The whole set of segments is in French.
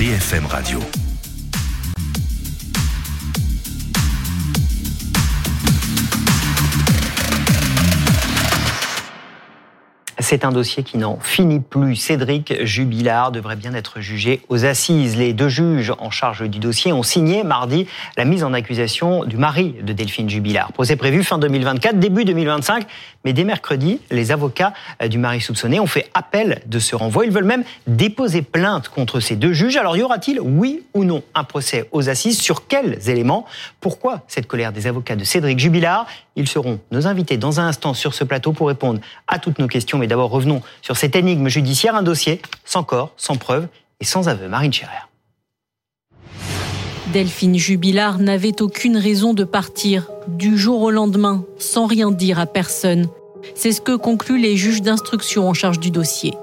BFM Radio. C'est un dossier qui n'en finit plus. Cédric Jubilard devrait bien être jugé aux assises. Les deux juges en charge du dossier ont signé mardi la mise en accusation du mari de Delphine Jubilard. Procès prévu fin 2024, début 2025. Mais dès mercredi, les avocats du mari soupçonné ont fait appel de ce renvoi. Ils veulent même déposer plainte contre ces deux juges. Alors y aura-t-il, oui ou non, un procès aux assises? Sur quels éléments? Pourquoi cette colère des avocats de Cédric Jubilard? Ils seront nos invités dans un instant sur ce plateau pour répondre à toutes nos questions. Mais d'abord, revenons sur cette énigme judiciaire, un dossier sans corps, sans preuve et sans aveu. Marine Scherer. Delphine Jubilard n'avait aucune raison de partir du jour au lendemain sans rien dire à personne. C'est ce que concluent les juges d'instruction en charge du dossier.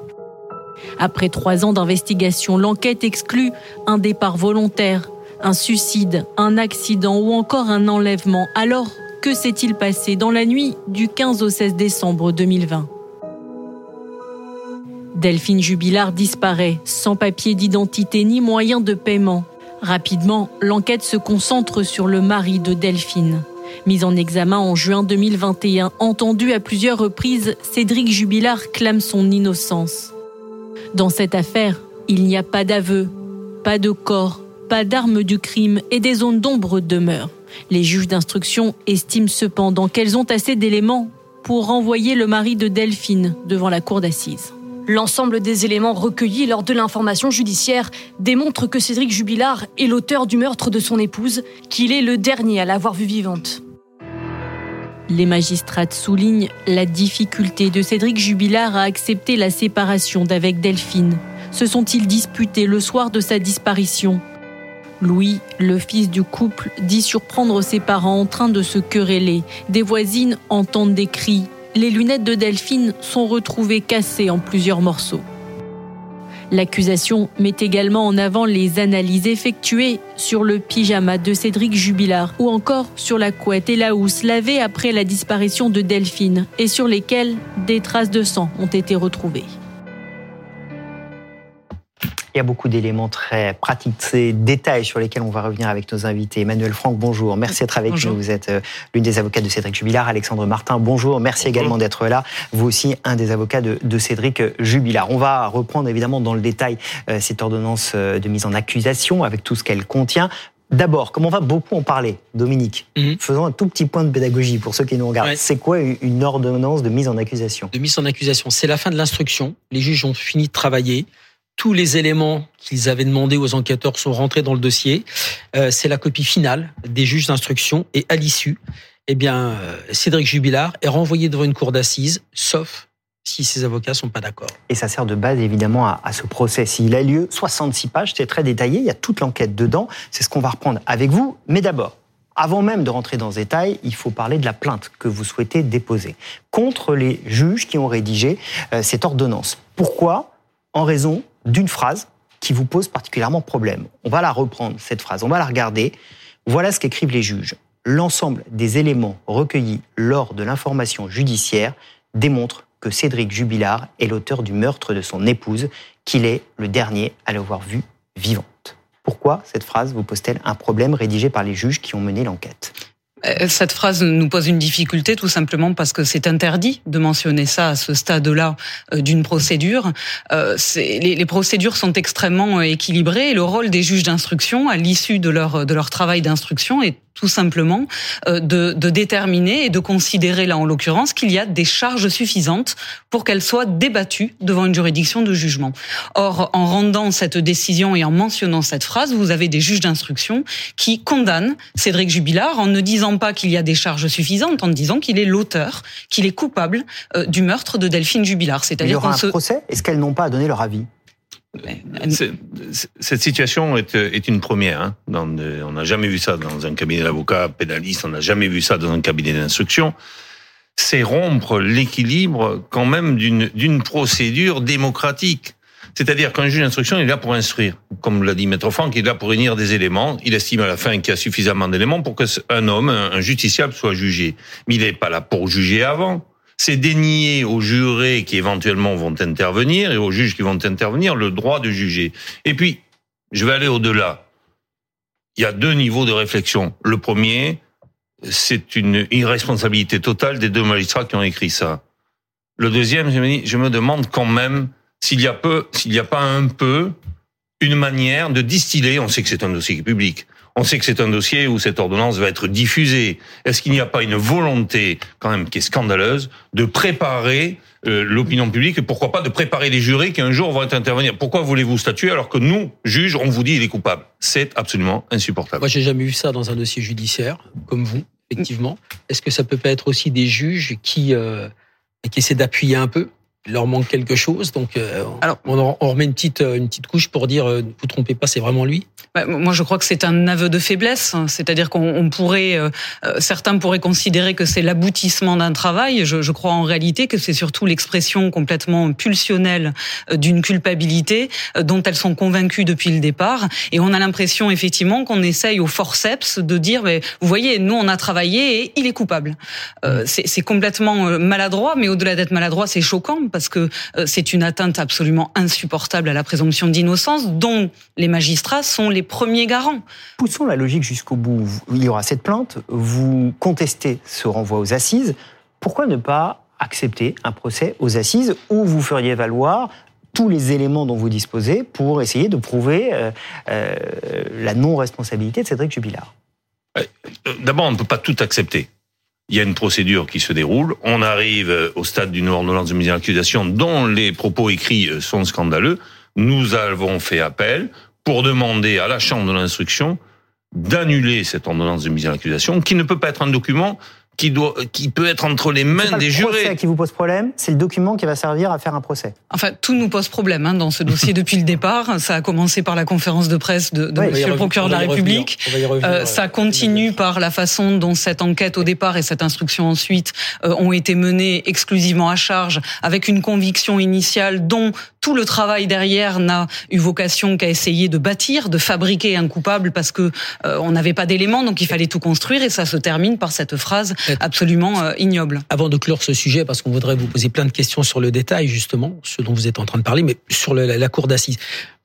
Après trois ans d'investigation, l'enquête exclut un départ volontaire, un suicide, un accident ou encore un enlèvement. Alors, que s'est-il passé dans la nuit du 15 au 16 décembre 2020 Delphine Jubilard disparaît, sans papier d'identité ni moyen de paiement. Rapidement, l'enquête se concentre sur le mari de Delphine. Mis en examen en juin 2021, entendu à plusieurs reprises, Cédric Jubilard clame son innocence. Dans cette affaire, il n'y a pas d'aveu, pas de corps, pas d'armes du crime et des zones d'ombre demeurent. Les juges d'instruction estiment cependant qu'elles ont assez d'éléments pour renvoyer le mari de Delphine devant la cour d'assises. L'ensemble des éléments recueillis lors de l'information judiciaire démontre que Cédric Jubilard est l'auteur du meurtre de son épouse, qu'il est le dernier à l'avoir vue vivante. Les magistrates soulignent la difficulté de Cédric Jubilard à accepter la séparation d'avec Delphine. Se sont-ils disputés le soir de sa disparition Louis, le fils du couple, dit surprendre ses parents en train de se quereller. Des voisines entendent des cris les lunettes de Delphine sont retrouvées cassées en plusieurs morceaux. L'accusation met également en avant les analyses effectuées sur le pyjama de Cédric Jubilard ou encore sur la couette et la housse lavée après la disparition de Delphine et sur lesquelles des traces de sang ont été retrouvées. Il y a beaucoup d'éléments très pratiques, ces détails sur lesquels on va revenir avec nos invités. Emmanuel Franck, bonjour. Merci d'être avec nous. Vous êtes euh, l'une des avocates de Cédric Jubilard. Alexandre Martin, bonjour. Merci également d'être là. Vous aussi, un des avocats de, Cédric Jubilard. On va reprendre évidemment dans le détail euh, cette ordonnance euh, de mise en accusation avec tout ce qu'elle contient. D'abord, comme on va beaucoup en parler, Dominique, mhm. faisons un tout petit point de pédagogie pour ceux qui nous regardent. C'est quoi une ordonnance de mise en accusation? De mise en accusation, c'est la fin de l'instruction. Les juges ont fini de travailler tous les éléments qu'ils avaient demandé aux enquêteurs sont rentrés dans le dossier. Euh, c'est la copie finale des juges d'instruction et à l'issue, eh bien, euh, Cédric Jubilard est renvoyé devant une cour d'assises, sauf si ses avocats sont pas d'accord. Et ça sert de base évidemment à, ce procès. S'il a lieu, 66 pages, c'est très détaillé, il y a toute l'enquête dedans. C'est ce qu'on va reprendre avec vous. Mais d'abord, avant même de rentrer dans ce détail, il faut parler de la plainte que vous souhaitez déposer contre les juges qui ont rédigé euh, cette ordonnance. Pourquoi? En raison d'une phrase qui vous pose particulièrement problème. On va la reprendre, cette phrase, on va la regarder. Voilà ce qu'écrivent les juges. L'ensemble des éléments recueillis lors de l'information judiciaire démontrent que Cédric Jubilard est l'auteur du meurtre de son épouse, qu'il est le dernier à l'avoir vue vivante. Pourquoi cette phrase vous pose-t-elle un problème rédigé par les juges qui ont mené l'enquête? Cette phrase nous pose une difficulté tout simplement parce que c'est interdit de mentionner ça à ce stade-là euh, d'une procédure. Euh, les, procédures sont extrêmement équilibrées et le rôle des juges d'instruction à l'issue de leur travail d'instruction est tout simplement euh, de, de, déterminer et de considérer là en l'occurrence qu'il y a des charges suffisantes pour qu'elles soient débattues devant une juridiction de jugement. Or, en rendant cette décision et en mentionnant cette phrase, vous avez des juges d'instruction qui condamnent Cédric Jubilard en ne disant pas qu'il y a des charges suffisantes, en disant qu'il est l'auteur, qu'il est coupable euh, du meurtre de Delphine Jubilard. C'est-à-dire Il y aura un procès Est-ce qu'elles n'ont pas à donner leur avis? Cette situation est, une première. Hein. On n'a jamais vu ça dans un cabinet d'avocats pénaliste, on n'a jamais vu ça dans un cabinet d'instruction. C'est rompre l'équilibre quand même d'une procédure démocratique. C'est-à-dire qu'un juge d'instruction est là pour instruire. Comme l'a dit Maître Franck, il est là pour réunir des éléments. Il estime à la fin qu'il y a suffisamment d'éléments pour qu'un homme, un justiciable, soit jugé. Mais il n'est pas là pour juger avant c'est dénier aux jurés qui éventuellement vont intervenir et aux juges qui vont intervenir le droit de juger. Et puis, Je vais aller au-delà. Il y a deux niveaux de réflexion. Le premier, c'est une irresponsabilité totale des deux magistrats qui ont écrit ça. Le deuxième, je me, demande quand même s'il y a peu, s'il n'y a pas un peu une manière de distiller. On sait que c'est un dossier public. On sait que c'est un dossier où cette ordonnance va être diffusée. Est-ce qu'il n'y a pas une volonté, quand même, qui est scandaleuse, de préparer euh, l'opinion publique et pourquoi pas de préparer les jurés qui un jour vont intervenir? Pourquoi voulez-vous statuer alors que nous, juges, on vous dit il est coupable? C'est absolument insupportable. Moi, j'ai jamais vu ça dans un dossier judiciaire, comme vous, effectivement. Est-ce que ça peut pas être aussi des juges qui euh, qui essaient d'appuyer un peu? Il leur manque quelque chose. Donc, euh, Alors, on, remet une petite, une petite couche pour dire, euh, vous trompez pas, c'est vraiment lui. Bah, moi, je crois que c'est un aveu de faiblesse. C'est-à-dire qu'on pourrait, euh, certains pourraient considérer que c'est l'aboutissement d'un travail. Je, je, crois en réalité que c'est surtout l'expression complètement pulsionnelle d'une culpabilité dont elles sont convaincues depuis le départ. Et on a l'impression effectivement qu'on essaye au forceps de dire, mais vous voyez, nous on a travaillé et il est coupable. Euh, c'est complètement maladroit, mais au-delà d'être maladroit, c'est choquant parce que euh, c'est une atteinte absolument insupportable à la présomption d'innocence dont les magistrats sont les premiers garants. Poussons la logique jusqu'au bout. Il y aura cette plainte, vous contestez ce renvoi aux assises. Pourquoi ne pas accepter un procès aux assises où vous feriez valoir tous les éléments dont vous disposez pour essayer de prouver euh, euh, la non-responsabilité de Cédric Jubilard? D'abord, on ne peut pas tout accepter il y a une procédure qui se déroule. On arrive euh, au stade d'une ordonnance de mise en accusation dont les propos écrits euh, sont scandaleux. Nous avons fait appel pour demander à la Chambre de l'instruction d'annuler cette ordonnance de mise en accusation, qui ne peut pas être un document qui doit, qui peut être entre les mains des jurés. C'est qui vous pose problème, c'est le document qui va servir à faire un procès. Enfin, tout nous pose problème hein, dans ce dossier depuis le départ. Ça a commencé par la conférence de presse de, de Monsieur le procureur de la République. Euh, ça continue par la façon dont cette enquête au départ et cette instruction ensuite euh, ont été menées exclusivement à charge, avec une conviction initiale dont tout le travail derrière n'a eu vocation qu'à essayer de bâtir, de fabriquer un coupable parce que euh, on n'avait pas d'éléments, donc il fallait tout construire et ça se termine par cette phrase absolument euh, ignoble. Avant de clore ce sujet, parce qu'on voudrait vous poser plein de questions sur le détail justement, ce dont vous êtes en train de parler, mais sur la, cour d'assises,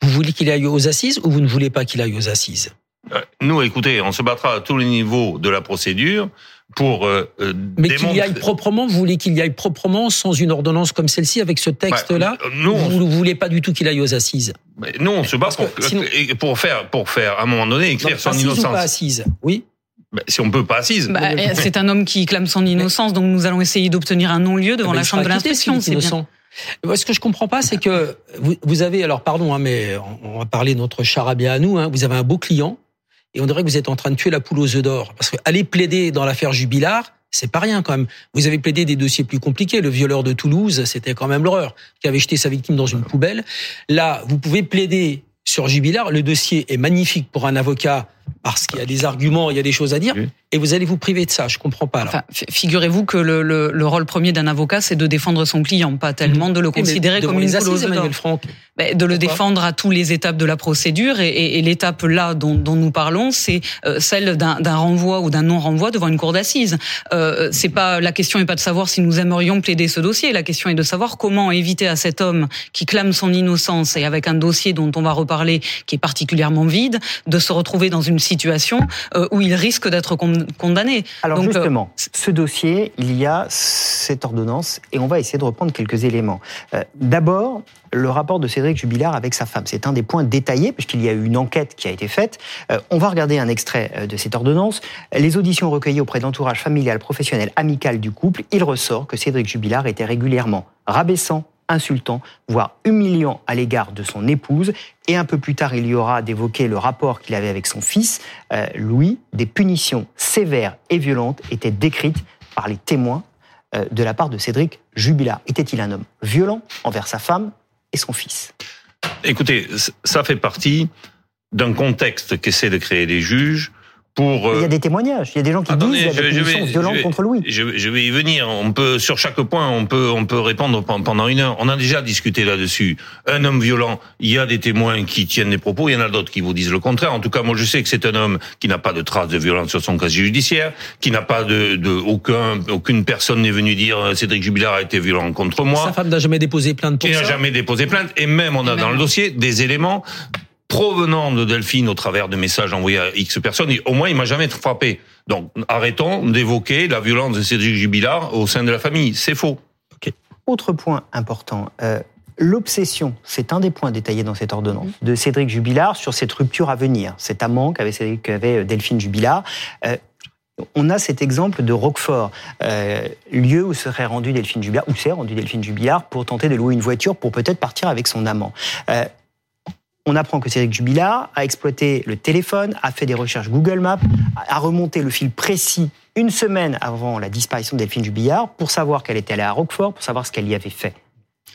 vous voulez qu'il aille aux assises ou vous ne voulez pas qu'il aille aux assises? Euh, nous, écoutez, on se battra à tous les niveaux de la procédure pour euh, euh Mais qu'il y aille proprement, vous voulez qu'il y aille proprement sans une ordonnance comme celle-ci avec ce texte-là bah, Nous, vous ne voulez pas du tout qu'il aille aux assises Nous, on se bat pour, pour faire, pour faire à un moment donné écrire son innocence. Ou pas assise, oui. Bah, si on peut pas assise. Bah, c'est un homme qui clame son innocence, donc nous allons essayer d'obtenir un non-lieu devant la chambre de l'instruction. C'est bien. Ce que je comprends pas, c'est que vous, vous, avez, alors pardon, hein, mais on va parler de notre charabia à nous. Hein, vous avez un beau client et on dirait que vous êtes en train de tuer la poule aux œufs d'or. Parce que aller plaider dans l'affaire Jubilard, c'est pas rien quand même. Vous avez plaidé des dossiers plus compliqués. Le violeur de Toulouse, c'était quand même l'horreur, qui avait jeté sa victime dans une poubelle. Là, vous pouvez plaider sur Jubilard. Le dossier est magnifique pour un avocat parce qu'il y a des arguments, il y a des choses à dire, et vous allez vous priver de ça. Je comprends pas. Enfin, figurez-vous que le, le, le, rôle premier d'un avocat, c'est de défendre son client, pas tellement de le considérer comme une assises, Emmanuel Franck. Mais de le défendre à tous les étapes de la procédure, et, et, et l'étape là dont, dont, nous parlons, c'est euh, celle d'un renvoi ou d'un non-renvoi devant une cour d'assises. Euh, c'est pas la question n'est pas de savoir si nous aimerions plaider ce dossier. La question est de savoir comment éviter à cet homme qui clame son innocence et avec un dossier dont on va reparler qui est particulièrement vide, de se retrouver dans une situation euh, où il risque d'être condamné. Alors euh, justement, ce dossier, il y a cette ordonnance et on va essayer de reprendre quelques éléments. Euh, d'abord, le rapport de Cédric Jubilard avec sa femme. C'est un des points détaillés, puisqu'il y a eu une enquête qui a été faite. on va regarder un extrait de cette ordonnance. Les auditions recueillies auprès de l'entourage familial, professionnel, amical du couple, il ressort que Cédric Jubilard était régulièrement rabaissant, insultant, voire humiliant à l'égard de son épouse. Et un peu plus tard, il y aura d'évoquer le rapport qu'il avait avec son fils, euh, Louis. Des punitions sévères et violentes étaient décrites par les témoins euh, de la part de Cédric Jubilard. Était-il un homme violent envers sa femme et son fils? Écoutez, ça fait partie d'un contexte qu'essaient de créer les juges pour. Il y a euh, des témoignages. Il y a des gens qui disent qu'il y a des punitions violentes contre Louis. Je, je, vais y venir. On peut sur chaque point, on peut on peut répondre pendant une heure. On a déjà discuté là-dessus. Un homme violent, il y a des témoins qui tiennent des propos. Il y en a d'autres qui vous disent le contraire. En tout cas, moi, je sais que c'est un homme qui n'a pas de traces de violence sur son casier judiciaire, qui n'a pas de, de aucun aucune personne n'est venue dire euh, Cédric Jubilard a été violent contre moi. Sa femme n'a jamais déposé plainte pour ça. Il n'a jamais déposé plainte. Et même on a dans le dossier des éléments provenant de Delphine au travers de messages envoyés à X personnes. au moins, il m'a jamais frappé. Donc, arrêtons d'évoquer la violence de Cédric Jubilard au sein de la famille. C'est faux. Autre point important. Euh, l'obsession, c'est un des points détaillés dans cette ordonnance, mmh. de Cédric Jubilard sur cette rupture à venir, cet amant qu'avait, qu'avait Delphine Jubilard. Euh, on a cet exemple de Roquefort, euh, lieu où serait rendu Delphine Jubilard, où s'est rendu Delphine Jubilard pour tenter de louer une voiture pour peut-être partir avec son amant. Euh, on apprend que Cédric Jubilard a exploité le téléphone, a fait des recherches Google Maps, a remonté le fil précis une semaine avant la disparition de Delphine Jubilard pour savoir qu'elle était allée à Roquefort, pour savoir ce qu'elle y avait fait.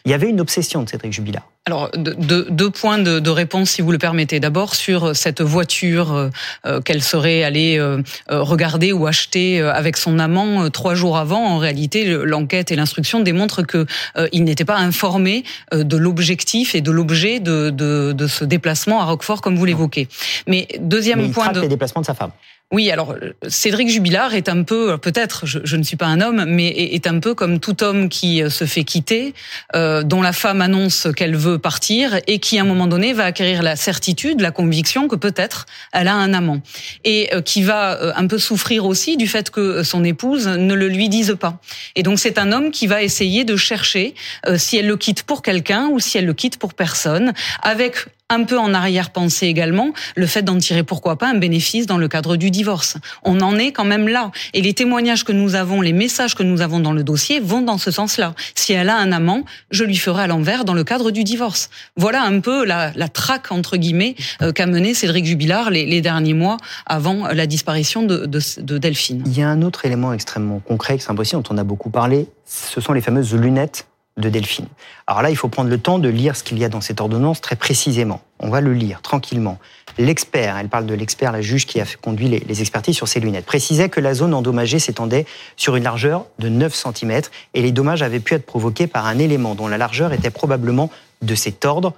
Il y avait une obsession de Cédric Jubilard. Alors, deux, points de, réponse, si vous le permettez. D'abord, sur cette voiture euh, euh, qu'elle serait allée euh, regarder ou acheter avec son amant trois jours avant. En réalité, l'enquête et l'instruction démontrent que il n'était pas informé de l'objectif et de l'objet de, de, ce déplacement à Roquefort, comme vous l'évoquez. Mais deuxième Mais il point de les déplacements de sa femme. Oui, alors Cédric Jubilard est un peu, peut-être, je, ne suis pas un homme, mais est un peu comme tout homme qui se fait quitter, dont la femme annonce qu'elle veut partir et qui à un moment donné va acquérir la certitude, la conviction que peut-être elle a un amant et euh, qui va euh, un peu souffrir aussi du fait que son épouse ne le lui dise pas. Et donc c'est un homme qui va essayer de chercher euh, si elle le quitte pour quelqu'un ou si elle le quitte pour personne avec un peu en arrière-pensée également le fait d'en tirer pourquoi pas un bénéfice dans le cadre du divorce. On en est quand même là. Et les témoignages que nous avons, les messages que nous avons dans le dossier vont dans ce sens-là. Si elle a un amant, je lui ferai à l'envers dans le cadre du divorce. Voilà un peu la, la traque, entre guillemets, euh, qu'a mené Cédric Jubilard les, les, derniers mois avant la disparition de, de, de, Delphine. Il y a un autre élément extrêmement concret, extrêmement dont on a beaucoup parlé, ce sont les fameuses lunettes de Delphine. Alors là, il faut prendre le temps de lire ce qu'il y a dans cette ordonnance très précisément. On va le lire tranquillement. L'expert, elle parle de l'expert, la juge qui a conduit les, expertises sur ces lunettes, précisait que la zone endommagée s'étendait sur une largeur de 9 cm et les dommages avaient pu être provoqués par un élément dont la largeur était probablement de cet ordre,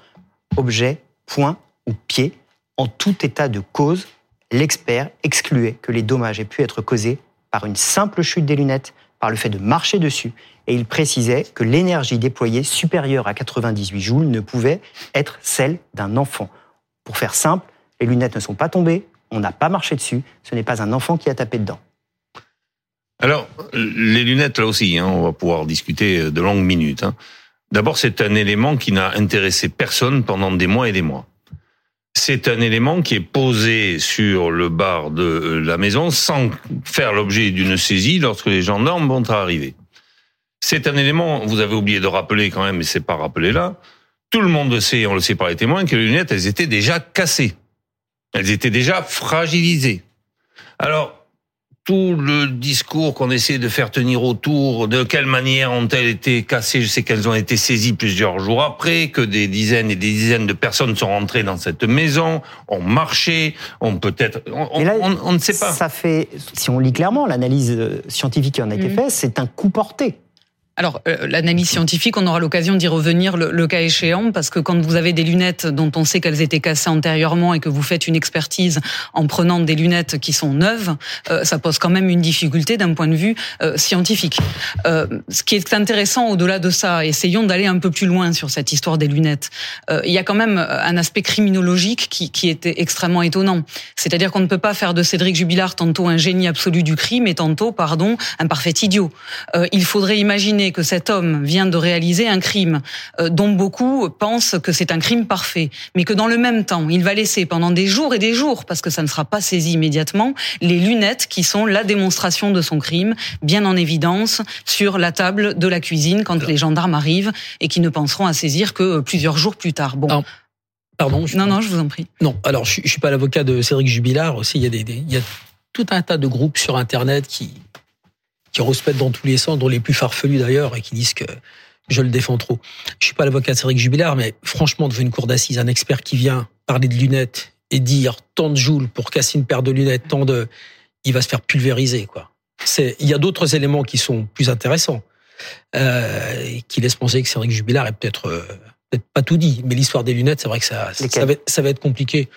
objet, point ou pied. En tout état de cause, l'expert excluait que les dommages aient pu être causés par une simple chute des lunettes, par le fait de marcher dessus, et il précisait que l'énergie déployée supérieure à 98 joules ne pouvait être celle d'un enfant. Pour faire simple, les lunettes ne sont pas tombées, on n'a pas marché dessus, ce n'est pas un enfant qui a tapé dedans. Alors, les lunettes, là aussi, hein, on va pouvoir discuter de longues minutes. Hein. D'abord, c'est un élément qui n'a intéressé personne pendant des mois et des mois. C'est un élément qui est posé sur le bar de la maison sans faire l'objet d'une saisie lorsque les gendarmes vont arriver. C'est un élément, vous avez oublié de rappeler quand même, mais c'est pas rappelé là. Tout le monde sait, on le sait par les témoins, que les lunettes, elles étaient déjà cassées. Elles étaient déjà fragilisées. Alors, tout le discours qu'on essaie de faire tenir autour, de quelle manière ont-elles été cassées Je sais qu'elles ont été saisies plusieurs jours après, que des dizaines et des dizaines de personnes sont rentrées dans cette maison, ont marché, ont peut-être... On, ne sait pas. Ça fait, si on lit clairement, l'analyse scientifique qui en a été mmh. faite, c'est un coup porté. Alors, euh, l'analyse scientifique, on aura l'occasion d'y revenir le, cas échéant, parce que quand vous avez des lunettes dont on sait qu'elles étaient cassées antérieurement et que vous faites une expertise en prenant des lunettes qui sont neuves, euh, ça pose quand même une difficulté d'un point de vue euh, scientifique. ce qui est intéressant au-delà de ça, essayons d'aller un peu plus loin sur cette histoire des lunettes. il y a quand même un aspect criminologique qui, qui était extrêmement étonnant. C'est-à-dire qu'on ne peut pas faire de Cédric Jubilard tantôt un génie absolu du crime et tantôt, pardon, un parfait idiot. il faudrait imaginer que cet homme vient de réaliser un crime euh, dont beaucoup pensent que c'est un crime parfait, mais que dans le même temps, il va laisser pendant des jours et des jours, parce que ça ne sera pas saisi immédiatement, les lunettes qui sont la démonstration de son crime, bien en évidence sur la table de la cuisine quand les gendarmes arrivent et qui ne penseront à saisir que euh, plusieurs jours plus tard. Bon. pardon. Non, non, je vous en prie. Non, alors je, ne suis pas l'avocat de Cédric Jubilard. Aussi, il y a des, il y a tout un tas de groupes sur Internet qui qui respectent dans tous les sens, dont les plus farfelus d'ailleurs, et qui disent que je le défends trop. Je suis pas l'avocat de Cédric Jubilard, mais franchement, devant une cour d'assises, un expert qui vient parler de lunettes et dire tant de joules pour casser une paire de lunettes, tant de, il va se faire pulvériser, quoi. C'est, il y a d'autres éléments qui sont plus intéressants, euh, qui laissent penser que Cédric Jubilard est peut-être, euh, peut-être pas tout dit, mais l'histoire des lunettes, c'est vrai que ça, ça va, ça va être compliqué.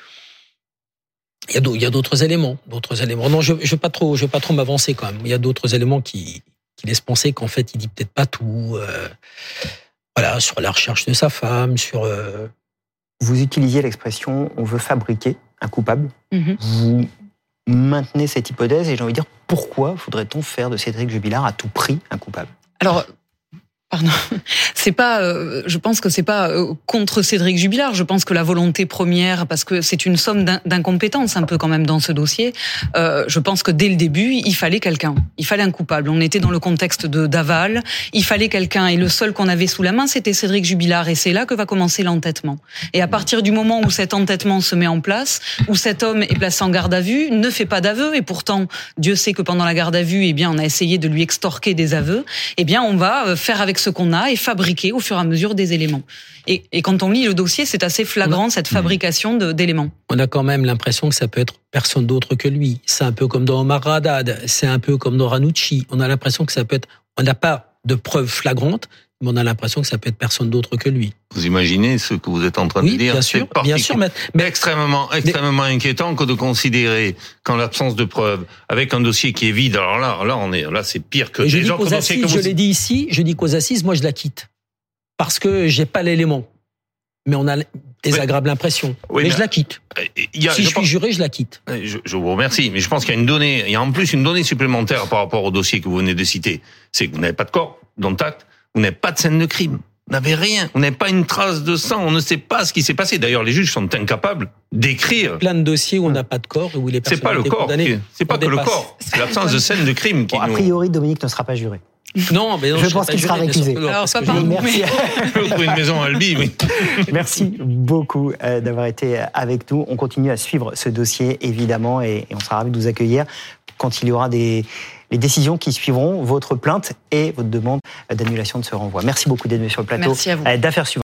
Il y a d'autres éléments, d'autres éléments. Non, je, je vais pas trop, je vais pas trop m'avancer quand même. Il y a d'autres éléments qui, qui laissent penser qu'en fait, il dit peut-être pas tout. Euh, voilà, sur la recherche de sa femme, sur. Euh, Vous utilisiez l'expression on veut fabriquer un coupable. Mhm. Vous maintenez cette hypothèse et j'ai envie de dire pourquoi faudrait-on faire de Cédric Jubilard à tout prix un coupable? Alors, Pardon. C'est pas, euh, je pense que c'est pas euh, contre Cédric Jubilard. Je pense que la volonté première, parce que c'est une somme d'in- d'incompétence un peu quand même dans ce dossier. euh, je pense que dès le début, il fallait quelqu'un. Il fallait un coupable. On était dans le contexte de d'aval. Il fallait quelqu'un et le seul qu'on avait sous la main, c'était Cédric Jubilard. Et c'est là que va commencer l'entêtement. Et à partir du moment où cet entêtement se met en place, où cet homme est placé en garde à vue, ne fait pas d'aveu. Et pourtant, Dieu sait que pendant la garde à vue, eh bien, on a essayé de lui extorquer des aveux. Eh bien, on va euh, faire avec ce qu'on a et fabriquer au fur et à mesure des éléments. Et, et quand on lit le dossier, c'est assez flagrant cette fabrication d'éléments. On a quand même l'impression que ça peut être personne d'autre que lui. C'est un peu comme dans Omar Haddad, c'est un peu comme dans Ranucci. On a l'impression que ça peut être. On n'a pas de preuves flagrantes, mais on a l'impression que ça peut être personne d'autre que lui. Vous imaginez ce que vous êtes en train de dire bien sûr, bien sûr. Mais, Mais extrêmement, extrêmement inquiétant que de considérer qu'en l'absence de preuves, avec un dossier qui est vide, alors là, là, on est, là, c'est pire que je que vous. je l'ai dit ici, je dis qu'aux assises, moi je la quitte parce que j'ai pas l'élément. Mais on a désagréable impression. Oui, mais, mais- je la quitte. Il y a- si je je pense- suis juré, je la quitte. Je, je vous remercie, mais je pense qu'il y a une donnée, il y a en plus une donnée supplémentaire par rapport au dossier que vous venez de citer. C'est que vous n'avez pas de corps, contact, vous n'avez pas de scène de crime. Vous n'avez rien, vous n'avez pas une trace de sang, on ne sait pas ce qui s'est passé. D'ailleurs, les juges sont incapables d'écrire. Plein de dossiers où on n'a pas de corps et où les C'est personnes pas ont le corps, c'est pas que le corps, c'est l'absence de scène de crime qui Bon, a nous. priori, Dominique ne sera pas juré. Non, mais non, Je pense qu'il sera récusé. Alors, pas que par je- nous, Merci. Je peux trouver une maison à Albi, oui. Merci beaucoup euh, d'avoir été avec nous. On continue à suivre ce dossier, évidemment, et, on sera ravis de vous accueillir quand il y aura des les décisions qui suivront votre plainte et votre demande d'annulation de ce renvoi. Merci beaucoup d'être venu sur le plateau Merci à vous. euh, d'affaires suivantes.